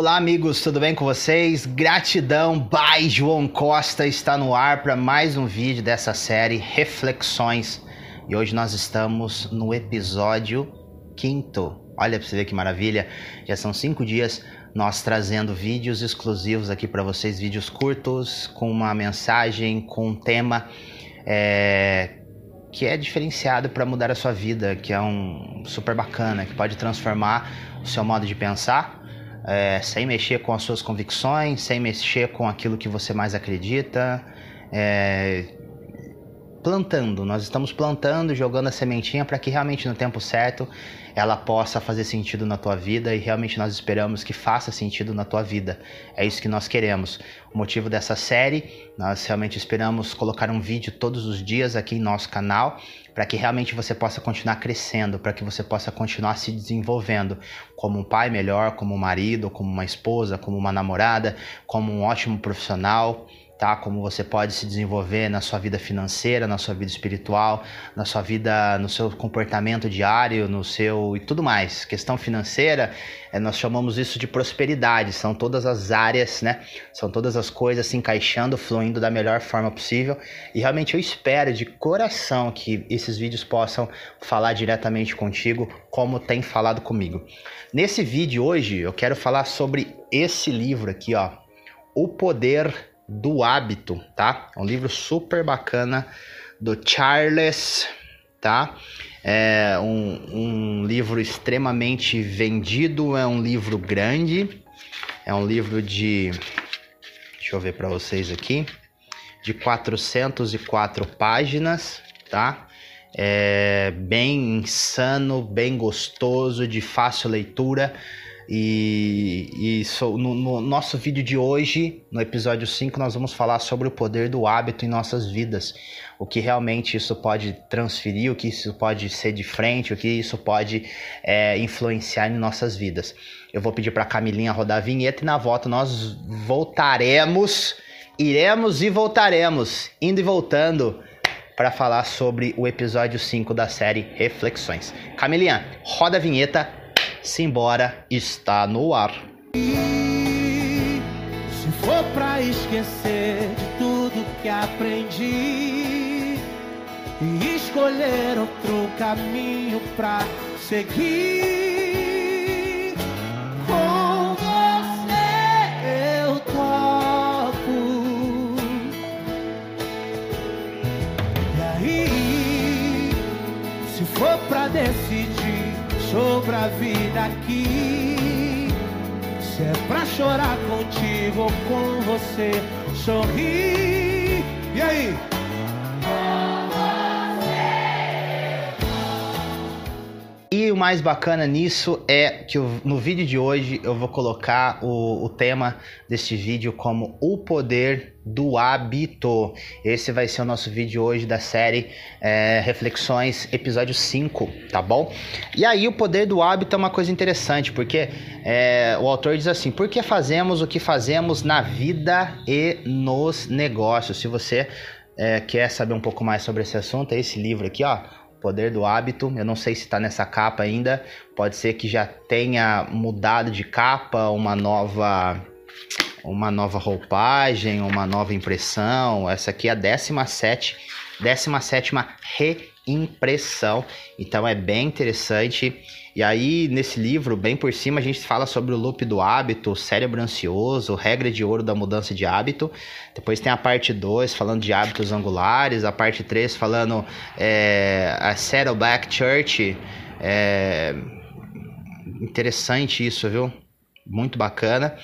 Olá, amigos, tudo bem com vocês? Gratidão, by João Costa está no ar para mais um vídeo dessa série Reflexões. E hoje nós estamos no episódio quinto. Olha para você ver que maravilha! Já são cinco dias nós trazendo vídeos exclusivos aqui para vocês, vídeos curtos, com uma mensagem, com um tema é, que é diferenciado para mudar a sua vida, que é um super bacana, que pode transformar o seu modo de pensar é, sem mexer com as suas convicções, sem mexer com aquilo que você mais acredita. É, plantando, nós estamos plantando, jogando a sementinha para que realmente no tempo certo ela possa fazer sentido na tua vida e realmente nós esperamos que faça sentido na tua vida. É isso que nós queremos. O motivo dessa série, nós realmente esperamos colocar um vídeo todos os dias aqui em nosso canal para que realmente você possa continuar crescendo, para que você possa continuar se desenvolvendo como um pai melhor, como um marido, como uma esposa, como uma namorada, como um ótimo profissional tá? Como você pode se desenvolver na sua vida financeira, na sua vida espiritual, na sua vida, no seu comportamento diário, no seu e tudo mais. Questão financeira, é, nós chamamos isso de prosperidade. São todas as áreas, né? São todas as coisas se encaixando, fluindo da melhor forma possível. E realmente eu espero de coração que esses vídeos possam falar diretamente contigo, como tem falado comigo. Nesse vídeo hoje, eu quero falar sobre esse livro aqui, ó. O Poder do Hábito, tá? É um livro super bacana do Charles, tá? É um, um livro extremamente vendido, é um livro grande, é um livro de. Deixa eu ver para vocês aqui. De 404 páginas, tá? É bem insano, bem gostoso, de fácil leitura. E, e so, no, no, nosso vídeo de hoje, no episódio 5, nós vamos falar sobre o poder do hábito em nossas vidas. O que realmente isso pode transferir, o que isso pode ser de frente, o que isso pode é, influenciar em nossas vidas. Eu vou pedir para a Camilinha rodar a vinheta e na volta nós voltaremos, iremos e voltaremos, indo e voltando para falar sobre o episódio 5 da série Reflexões. Camilinha, roda a vinheta Simbora está no ar. Se for pra esquecer de tudo que aprendi e escolher outro caminho pra seguir, sobre a vida aqui. Se é pra chorar contigo ou com você sorrir. E aí? O mais bacana nisso é que eu, no vídeo de hoje eu vou colocar o, o tema deste vídeo como o poder do hábito. Esse vai ser o nosso vídeo hoje da série é, Reflexões, episódio 5, tá bom? E aí, o poder do hábito é uma coisa interessante, porque é, o autor diz assim: por que fazemos o que fazemos na vida e nos negócios? Se você é, quer saber um pouco mais sobre esse assunto, é esse livro aqui, ó Poder do Hábito. Eu não sei se está nessa capa ainda. Pode ser que já tenha mudado de capa, uma nova uma nova roupagem, uma nova impressão. Essa aqui é a 17 17 reimpressão. Então é bem interessante. E aí, nesse livro, bem por cima, a gente fala sobre o loop do hábito, cérebro ansioso, regra de ouro da mudança de hábito. Depois tem a parte 2 falando de hábitos angulares, a parte 3 falando é, a Saddleback Church. É, interessante isso, viu? Muito bacana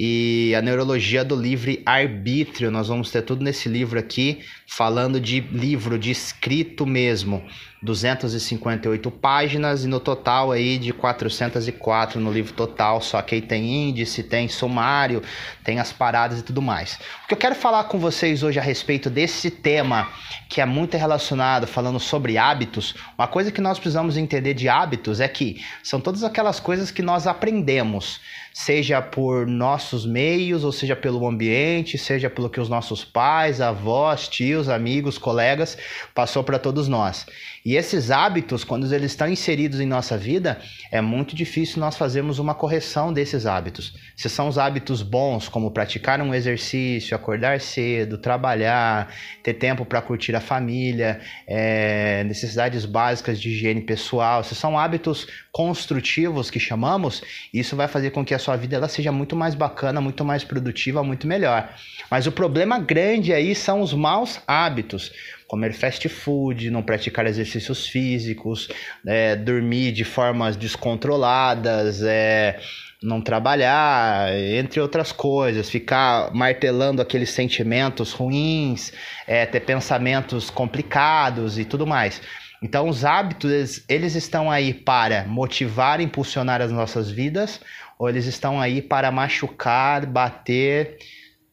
e a neurologia do livre arbítrio. Nós vamos ter tudo nesse livro aqui, falando de livro de escrito mesmo. 258 páginas e no total aí de 404 no livro total, só que aí tem índice, tem sumário, tem as paradas e tudo mais. O que eu quero falar com vocês hoje a respeito desse tema que é muito relacionado falando sobre hábitos, uma coisa que nós precisamos entender de hábitos é que são todas aquelas coisas que nós aprendemos, seja por nossos meios, ou seja pelo ambiente, seja pelo que os nossos pais, avós, tios, amigos, colegas passou para todos nós. E esses hábitos, quando eles estão inseridos em nossa vida, é muito difícil nós fazermos uma correção desses hábitos. Se são os hábitos bons, como praticar um exercício, acordar cedo, trabalhar, ter tempo para curtir a família, é, necessidades básicas de higiene pessoal, se são hábitos construtivos que chamamos, isso vai fazer com que a sua vida ela seja muito mais bacana, muito mais produtiva, muito melhor. Mas o problema grande aí são os maus hábitos comer fast food, não praticar exercícios físicos, é, dormir de formas descontroladas, é, não trabalhar, entre outras coisas, ficar martelando aqueles sentimentos ruins, é, ter pensamentos complicados e tudo mais. Então, os hábitos, eles, eles estão aí para motivar, impulsionar as nossas vidas, ou eles estão aí para machucar, bater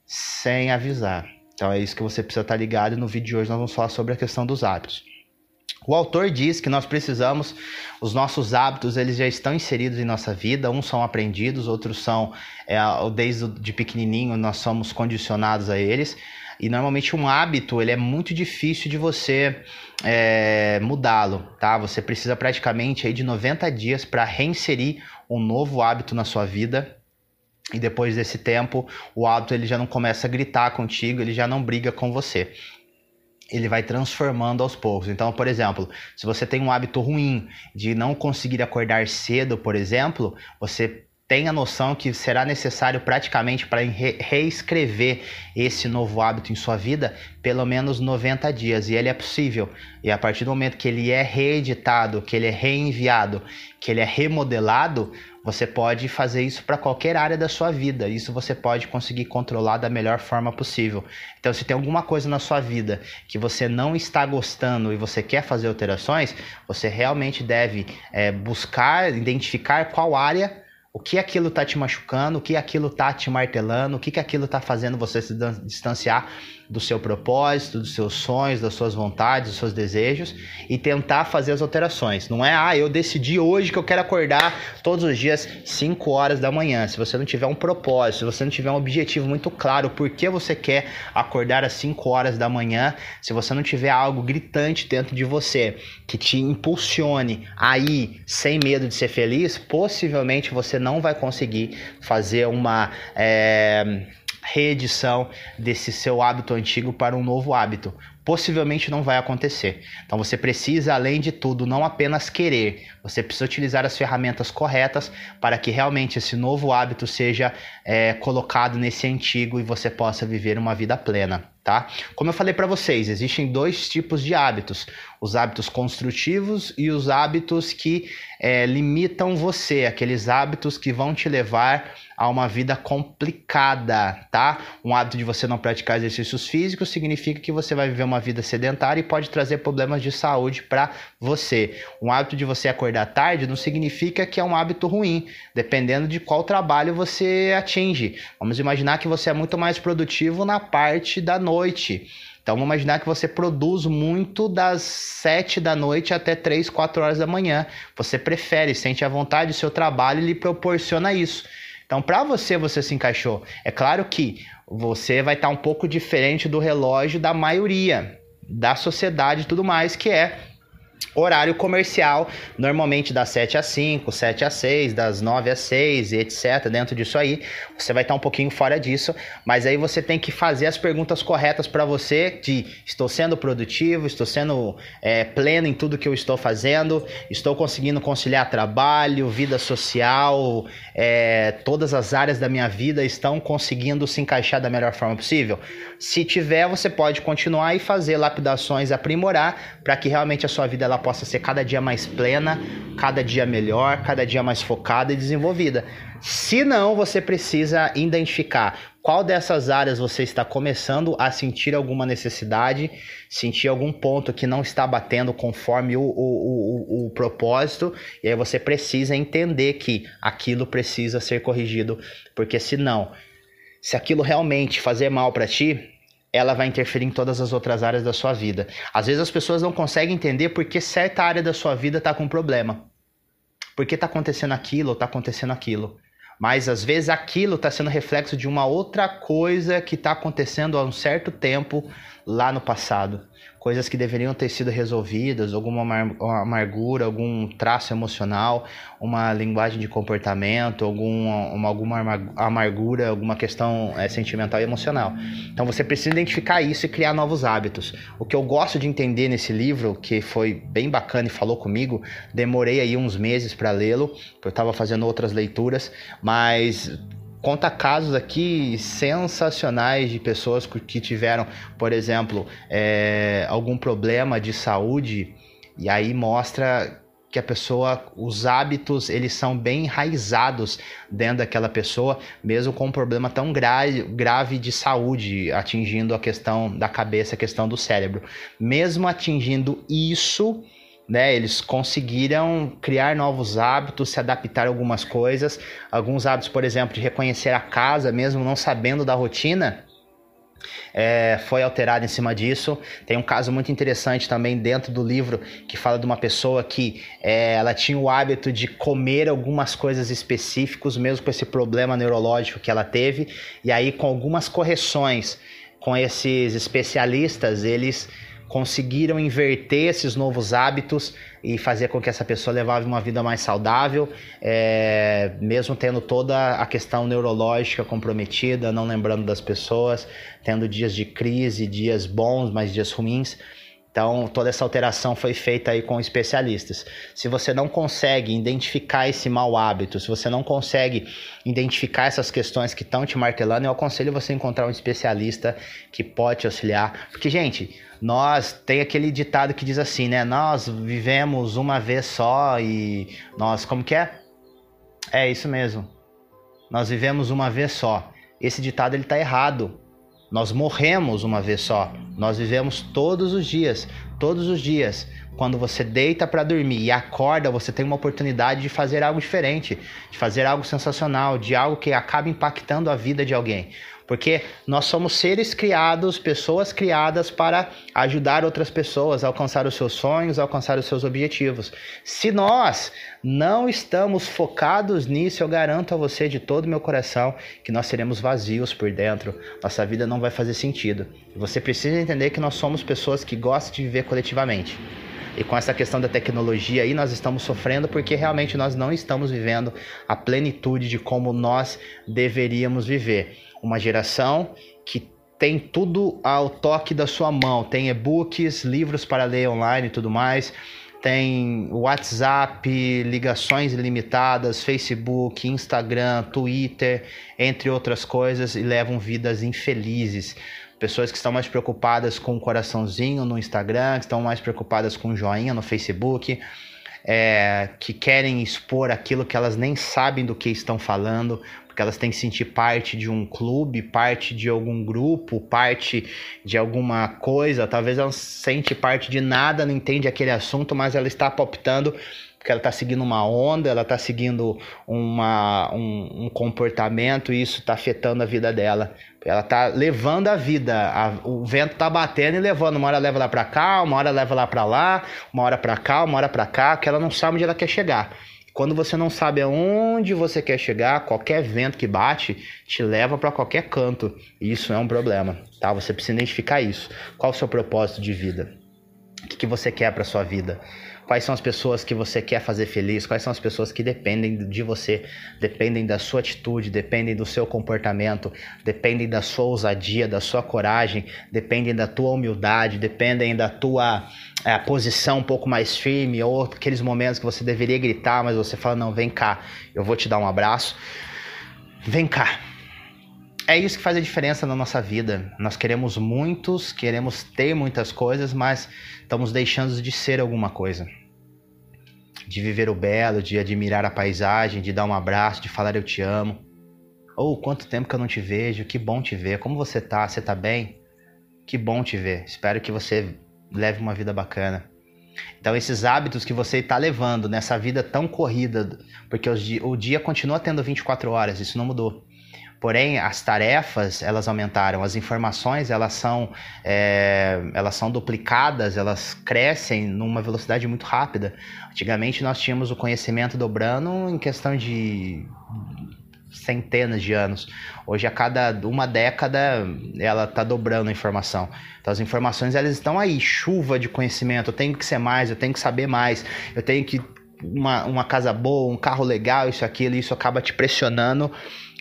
sem avisar. Então, é isso que você precisa estar ligado. E no vídeo de hoje nós vamos falar sobre a questão dos hábitos. O autor diz que nós precisamos, os nossos hábitos, eles já estão inseridos em nossa vida, uns são aprendidos, outros são, é, desde de pequenininho, nós somos condicionados a eles, e normalmente um hábito, ele é muito difícil de você é, mudá-lo, tá? Você precisa praticamente aí de 90 dias para reinserir um novo hábito na sua vida, e depois desse tempo, o hábito ele já não começa a gritar contigo, ele já não briga com você ele vai transformando aos poucos. Então, por exemplo, se você tem um hábito ruim de não conseguir acordar cedo, por exemplo, você tem a noção que será necessário praticamente para re reescrever esse novo hábito em sua vida pelo menos 90 dias. E ele é possível. E a partir do momento que ele é reeditado, que ele é reenviado, que ele é remodelado, você pode fazer isso para qualquer área da sua vida. Isso você pode conseguir controlar da melhor forma possível. Então, se tem alguma coisa na sua vida que você não está gostando e você quer fazer alterações, você realmente deve é, buscar, identificar qual área o que aquilo tá te machucando, o que aquilo tá te martelando, o que, que aquilo tá fazendo você se distanciar do seu propósito, dos seus sonhos, das suas vontades, dos seus desejos e tentar fazer as alterações. Não é, ah, eu decidi hoje que eu quero acordar todos os dias 5 horas da manhã. Se você não tiver um propósito, se você não tiver um objetivo muito claro por que você quer acordar às 5 horas da manhã, se você não tiver algo gritante dentro de você que te impulsione aí sem medo de ser feliz, possivelmente você não vai conseguir fazer uma. É reedição desse seu hábito antigo para um novo hábito. Possivelmente não vai acontecer. Então você precisa, além de tudo, não apenas querer, você precisa utilizar as ferramentas corretas para que realmente esse novo hábito seja é, colocado nesse antigo e você possa viver uma vida plena. Tá? Como eu falei para vocês, existem dois tipos de hábitos: os hábitos construtivos e os hábitos que é, limitam você, aqueles hábitos que vão te levar a uma vida complicada, tá? Um hábito de você não praticar exercícios físicos significa que você vai viver uma vida sedentária e pode trazer problemas de saúde para você. Um hábito de você acordar tarde não significa que é um hábito ruim, dependendo de qual trabalho você atinge. Vamos imaginar que você é muito mais produtivo na parte da noite. Então vamos imaginar que você produz muito das 7 da noite até 3, 4 horas da manhã. Você prefere, sente a vontade, o seu trabalho lhe proporciona isso. Então, para você, você se encaixou. É claro que você vai estar tá um pouco diferente do relógio da maioria da sociedade e tudo mais, que é Horário comercial, normalmente das 7 às 5, 7 às 6, das 9 às 6 e etc. Dentro disso aí, você vai estar um pouquinho fora disso, mas aí você tem que fazer as perguntas corretas para você de estou sendo produtivo, estou sendo é, pleno em tudo que eu estou fazendo, estou conseguindo conciliar trabalho, vida social, é, todas as áreas da minha vida estão conseguindo se encaixar da melhor forma possível. Se tiver, você pode continuar e fazer lapidações, aprimorar para que realmente a sua vida ela possa ser cada dia mais plena, cada dia melhor, cada dia mais focada e desenvolvida. Se não, você precisa identificar qual dessas áreas você está começando a sentir alguma necessidade, sentir algum ponto que não está batendo conforme o, o, o, o propósito, e aí você precisa entender que aquilo precisa ser corrigido, porque senão, se aquilo realmente fazer mal para ti, ela vai interferir em todas as outras áreas da sua vida. Às vezes as pessoas não conseguem entender por que certa área da sua vida está com problema. Por que está acontecendo aquilo ou está acontecendo aquilo. Mas às vezes aquilo está sendo reflexo de uma outra coisa que está acontecendo há um certo tempo lá no passado. Coisas que deveriam ter sido resolvidas, alguma amargura, algum traço emocional, uma linguagem de comportamento, alguma, uma, alguma amargura, alguma questão é, sentimental e emocional. Então você precisa identificar isso e criar novos hábitos. O que eu gosto de entender nesse livro, que foi bem bacana e falou comigo, demorei aí uns meses para lê-lo, porque eu estava fazendo outras leituras, mas conta casos aqui sensacionais de pessoas que tiveram, por exemplo, é, algum problema de saúde e aí mostra que a pessoa, os hábitos, eles são bem enraizados dentro daquela pessoa, mesmo com um problema tão grave, grave de saúde, atingindo a questão da cabeça, a questão do cérebro. Mesmo atingindo isso, né? Eles conseguiram criar novos hábitos, se adaptar a algumas coisas. Alguns hábitos, por exemplo, de reconhecer a casa, mesmo não sabendo da rotina, é, foi alterado em cima disso. Tem um caso muito interessante também dentro do livro que fala de uma pessoa que é, ela tinha o hábito de comer algumas coisas específicas, mesmo com esse problema neurológico que ela teve, e aí com algumas correções com esses especialistas, eles conseguiram inverter esses novos hábitos e fazer com que essa pessoa levasse uma vida mais saudável, é, mesmo tendo toda a questão neurológica comprometida, não lembrando das pessoas, tendo dias de crise, dias bons, mas dias ruins. Então, toda essa alteração foi feita aí com especialistas. Se você não consegue identificar esse mau hábito, se você não consegue identificar essas questões que estão te martelando, eu aconselho você encontrar um especialista que pode te auxiliar. Porque, gente, nós tem aquele ditado que diz assim, né? Nós vivemos uma vez só e nós, como que é? É isso mesmo. Nós vivemos uma vez só. Esse ditado ele tá errado. Nós morremos uma vez só. Nós vivemos todos os dias, todos os dias. Quando você deita para dormir e acorda, você tem uma oportunidade de fazer algo diferente, de fazer algo sensacional, de algo que acaba impactando a vida de alguém. Porque nós somos seres criados, pessoas criadas para ajudar outras pessoas a alcançar os seus sonhos, a alcançar os seus objetivos. Se nós não estamos focados nisso, eu garanto a você de todo o meu coração que nós seremos vazios por dentro. Nossa vida não vai fazer sentido. Você precisa entender que nós somos pessoas que gostam de viver coletivamente. E com essa questão da tecnologia aí, nós estamos sofrendo porque realmente nós não estamos vivendo a plenitude de como nós deveríamos viver uma geração que tem tudo ao toque da sua mão. Tem e-books, livros para ler online e tudo mais. Tem WhatsApp, ligações ilimitadas, Facebook, Instagram, Twitter, entre outras coisas, e levam vidas infelizes. Pessoas que estão mais preocupadas com o coraçãozinho no Instagram, que estão mais preocupadas com o joinha no Facebook, é, que querem expor aquilo que elas nem sabem do que estão falando, porque elas têm que sentir parte de um clube, parte de algum grupo, parte de alguma coisa. Talvez ela sente parte de nada, não entende aquele assunto, mas ela está palpitando porque ela está seguindo uma onda, ela está seguindo uma, um, um, comportamento e isso está afetando a vida dela. Ela está levando a vida, a, o vento está batendo e levando. Uma hora leva lá para cá, uma hora leva lá para lá, uma hora para cá, uma hora para cá, que ela não sabe onde ela quer chegar. Quando você não sabe aonde você quer chegar, qualquer vento que bate te leva para qualquer canto. E isso é um problema, tá? Você precisa identificar isso. Qual o seu propósito de vida? O que, que você quer para sua vida? Quais são as pessoas que você quer fazer feliz? Quais são as pessoas que dependem de você, dependem da sua atitude, dependem do seu comportamento, dependem da sua ousadia, da sua coragem, dependem da tua humildade, dependem da tua é, posição um pouco mais firme ou aqueles momentos que você deveria gritar, mas você fala: não, vem cá, eu vou te dar um abraço. Vem cá. É isso que faz a diferença na nossa vida. Nós queremos muitos, queremos ter muitas coisas, mas estamos deixando de ser alguma coisa. De viver o belo, de admirar a paisagem, de dar um abraço, de falar eu te amo. Ou oh, quanto tempo que eu não te vejo, que bom te ver. Como você tá? Você tá bem? Que bom te ver. Espero que você leve uma vida bacana. Então, esses hábitos que você está levando nessa vida tão corrida, porque o dia continua tendo 24 horas, isso não mudou. Porém, as tarefas elas aumentaram, as informações elas são, é, elas são duplicadas, elas crescem numa velocidade muito rápida. Antigamente nós tínhamos o conhecimento dobrando em questão de centenas de anos. Hoje, a cada uma década, ela está dobrando a informação. Então, as informações elas estão aí, chuva de conhecimento. Eu tenho que ser mais, eu tenho que saber mais, eu tenho que uma, uma casa boa, um carro legal, isso, aquilo, isso acaba te pressionando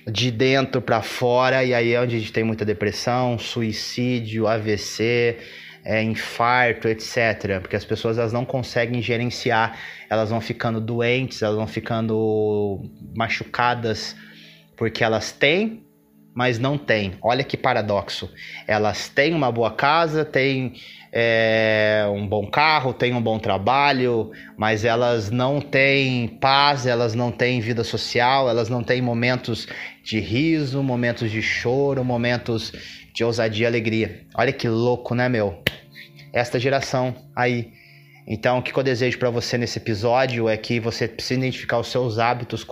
de dentro para fora, e aí é onde a gente tem muita depressão, suicídio, AVC, é, infarto, etc. Porque as pessoas elas não conseguem gerenciar, elas vão ficando doentes, elas vão ficando machucadas porque elas têm, mas não têm. Olha que paradoxo. Elas têm uma boa casa, têm é, um bom carro, têm um bom trabalho, mas elas não têm paz, elas não têm vida social, elas não têm momentos de riso, momentos de choro, momentos de ousadia e alegria. Olha que louco, né, meu? Esta geração aí. Então, o que eu desejo para você nesse episódio é que você precisa identificar os seus hábitos,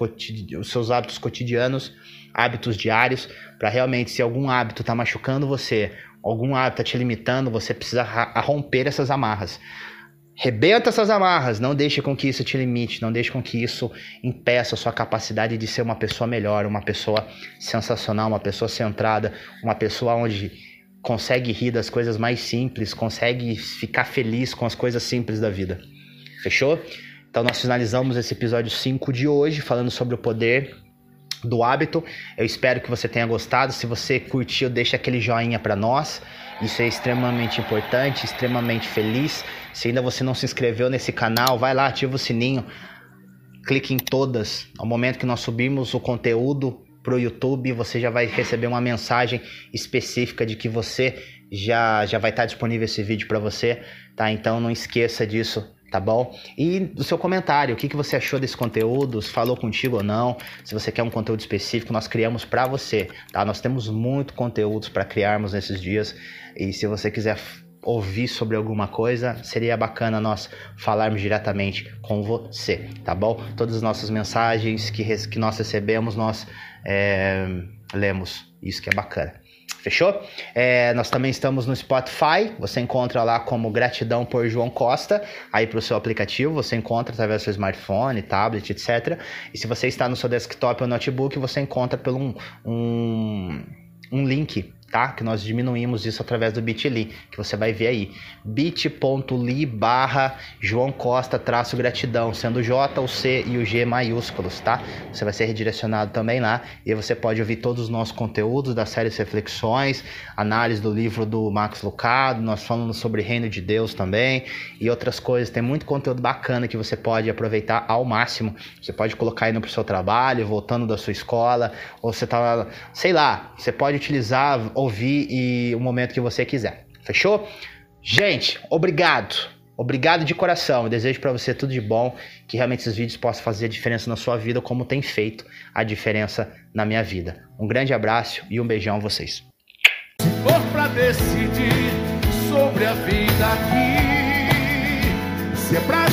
os seus hábitos cotidianos, hábitos diários, para realmente, se algum hábito está machucando você, algum hábito está te limitando, você precisa romper essas amarras. Rebenta essas amarras, não deixe com que isso te limite, não deixe com que isso impeça a sua capacidade de ser uma pessoa melhor, uma pessoa sensacional, uma pessoa centrada, uma pessoa onde consegue rir das coisas mais simples, consegue ficar feliz com as coisas simples da vida. Fechou? Então nós finalizamos esse episódio 5 de hoje falando sobre o poder do hábito. Eu espero que você tenha gostado. Se você curtiu, deixa aquele joinha para nós. Isso é extremamente importante, extremamente feliz. Se ainda você não se inscreveu nesse canal, vai lá, ativa o sininho, clique em todas. Ao momento que nós subimos o conteúdo pro YouTube, você já vai receber uma mensagem específica de que você já já vai estar disponível esse vídeo para você, tá? Então não esqueça disso tá bom? E do seu comentário, o que, que você achou desse conteúdo, se falou contigo ou não, se você quer um conteúdo específico, nós criamos para você, tá? Nós temos muito conteúdos para criarmos nesses dias e se você quiser ouvir sobre alguma coisa, seria bacana nós falarmos diretamente com você, tá bom? Todas as nossas mensagens que, que nós recebemos, nós é, lemos, isso que é bacana. Fechou? É, nós também estamos no Spotify. Você encontra lá como Gratidão por João Costa. Aí para o seu aplicativo, você encontra através do seu smartphone, tablet, etc. E se você está no seu desktop ou notebook, você encontra pelo um, um, um link tá? Que nós diminuímos isso através do bit.ly, que você vai ver aí. bit.ly barra João Costa traço gratidão, sendo J, o C e o G maiúsculos, tá? Você vai ser redirecionado também lá e você pode ouvir todos os nossos conteúdos da série Reflexões, análise do livro do Max Lucado, nós falamos sobre Reino de Deus também e outras coisas. Tem muito conteúdo bacana que você pode aproveitar ao máximo. Você pode colocar indo pro seu trabalho, voltando da sua escola, ou você tá, sei lá, você pode utilizar ouvir e o momento que você quiser. Fechou? Gente, obrigado. Obrigado de coração. Eu desejo para você tudo de bom, que realmente esses vídeos possam fazer a diferença na sua vida, como tem feito a diferença na minha vida. Um grande abraço e um beijão a vocês. Se for decidir sobre a vida aqui, se é pra